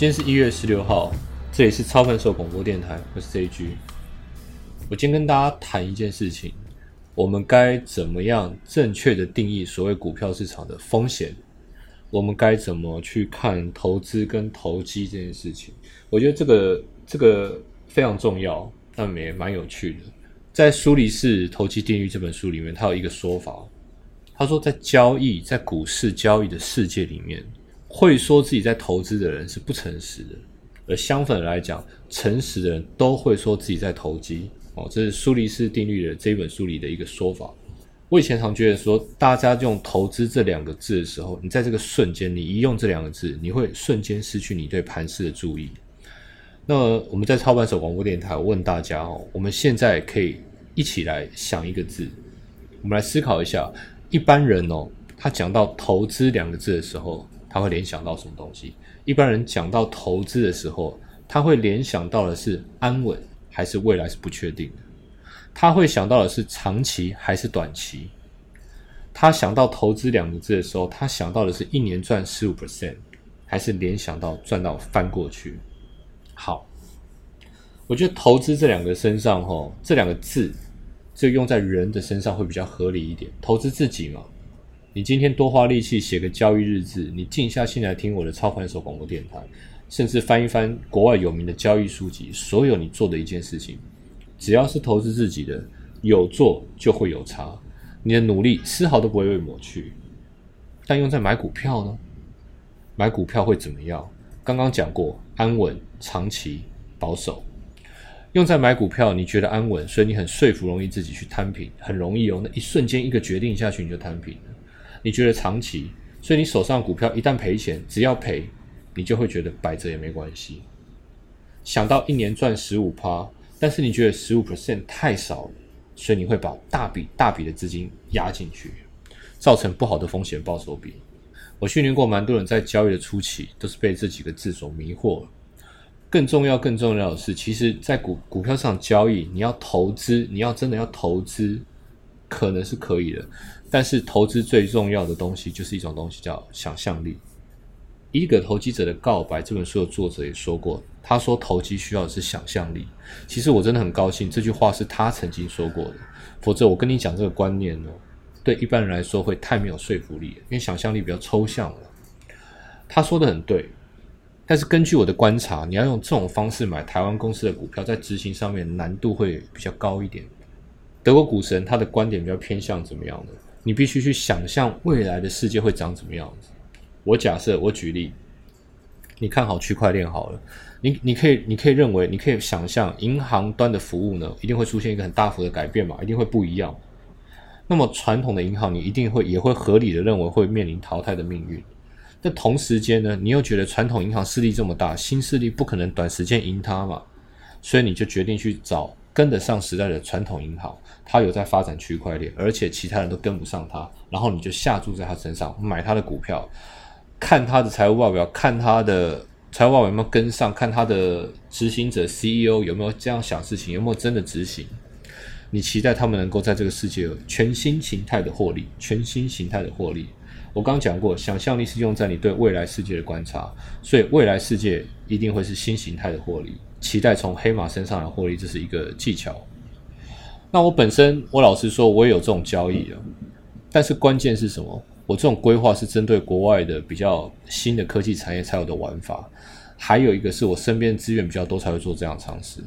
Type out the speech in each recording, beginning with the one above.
今天是一月十六号，这里是超凡手广播电台，我是 CG。我今天跟大家谈一件事情，我们该怎么样正确的定义所谓股票市场的风险？我们该怎么去看投资跟投机这件事情？我觉得这个这个非常重要，但也蛮有趣的。在《苏黎世投机定律》这本书里面，他有一个说法，他说在交易在股市交易的世界里面。会说自己在投资的人是不诚实的，而相反来讲，诚实的人都会说自己在投机。哦，这是苏黎世定律的这一本书里的一个说法。我以前常觉得说，大家用“投资”这两个字的时候，你在这个瞬间，你一用这两个字，你会瞬间失去你对盘势的注意。那我们在操盘手广播电台，我问大家哦，我们现在可以一起来想一个字，我们来思考一下，一般人哦，他讲到“投资”两个字的时候。他会联想到什么东西？一般人讲到投资的时候，他会联想到的是安稳还是未来是不确定的？他会想到的是长期还是短期？他想到投资两个字的时候，他想到的是一年赚十五 percent，还是联想到赚到翻过去？好，我觉得投资这两个身上，哈，这两个字，就用在人的身上会比较合理一点。投资自己嘛。你今天多花力气写个交易日志，你静下心来听我的操盘手广播电台，甚至翻一翻国外有名的交易书籍，所有你做的一件事情，只要是投资自己的，有做就会有差，你的努力丝毫都不会被抹去。但用在买股票呢？买股票会怎么样？刚刚讲过，安稳、长期、保守。用在买股票，你觉得安稳，所以你很说服容易自己去摊平，很容易哦，那一瞬间一个决定下去你就摊平了。你觉得长期，所以你手上股票一旦赔钱，只要赔，你就会觉得摆着也没关系。想到一年赚十五趴，但是你觉得十五 percent 太少了，所以你会把大笔大笔的资金压进去，造成不好的风险报酬比。我训练过蛮多人在交易的初期，都是被这几个字所迷惑。更重要、更重要的是，其实，在股股票上交易，你要投资，你要真的要投资，可能是可以的。但是投资最重要的东西就是一种东西，叫想象力。一个投机者的告白这本书的作者也说过，他说投机需要的是想象力。其实我真的很高兴，这句话是他曾经说过的。否则我跟你讲这个观念呢，对一般人来说会太没有说服力，因为想象力比较抽象了。他说的很对，但是根据我的观察，你要用这种方式买台湾公司的股票，在执行上面难度会比较高一点。德国股神他的观点比较偏向怎么样的？你必须去想象未来的世界会长怎么样子。我假设，我举例，你看好区块链好了，你你可以你可以认为，你可以想象银行端的服务呢，一定会出现一个很大幅的改变嘛，一定会不一样。那么传统的银行，你一定会也会合理的认为会面临淘汰的命运。但同时间呢，你又觉得传统银行势力这么大，新势力不可能短时间赢它嘛，所以你就决定去找。跟得上时代的传统银行，它有在发展区块链，而且其他人都跟不上它，然后你就下注在它身上，买它的股票，看它的财务报表，看它的财务报表有没有跟上，看它的执行者 CEO 有没有这样想事情，有没有真的执行。你期待他们能够在这个世界全新形态的获利，全新形态的获利。我刚讲过，想象力是用在你对未来世界的观察，所以未来世界一定会是新形态的获利。期待从黑马身上来获利，这是一个技巧。那我本身，我老实说，我也有这种交易啊。但是关键是什么？我这种规划是针对国外的比较新的科技产业才有的玩法。还有一个是我身边资源比较多才会做这样尝试。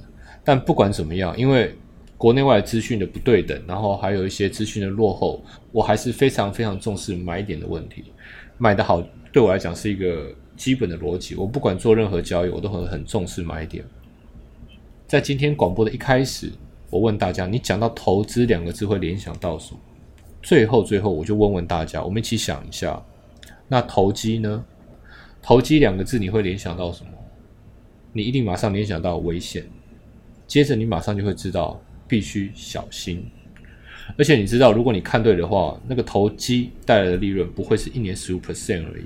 但不管怎么样，因为国内外资讯的不对等，然后还有一些资讯的落后，我还是非常非常重视买点的问题。买的好，对我来讲是一个基本的逻辑。我不管做任何交易，我都很很重视买点。在今天广播的一开始，我问大家：你讲到投资两个字会联想到什么？最后，最后我就问问大家，我们一起想一下，那投机呢？投机两个字你会联想到什么？你一定马上联想到危险，接着你马上就会知道必须小心。而且你知道，如果你看对的话，那个投机带来的利润不会是一年十五 percent 而已。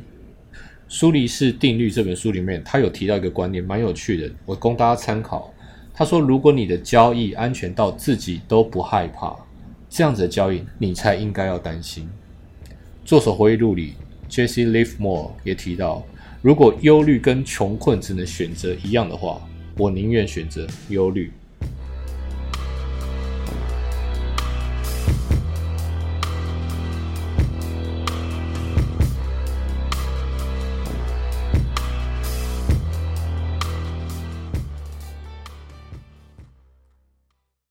苏黎世定律这本书里面，他有提到一个观念，蛮有趣的，我供大家参考。他说：“如果你的交易安全到自己都不害怕，这样子的交易你才应该要担心。”作手回忆录里，Jesse Livermore 也提到，如果忧虑跟穷困只能选择一样的话，我宁愿选择忧虑。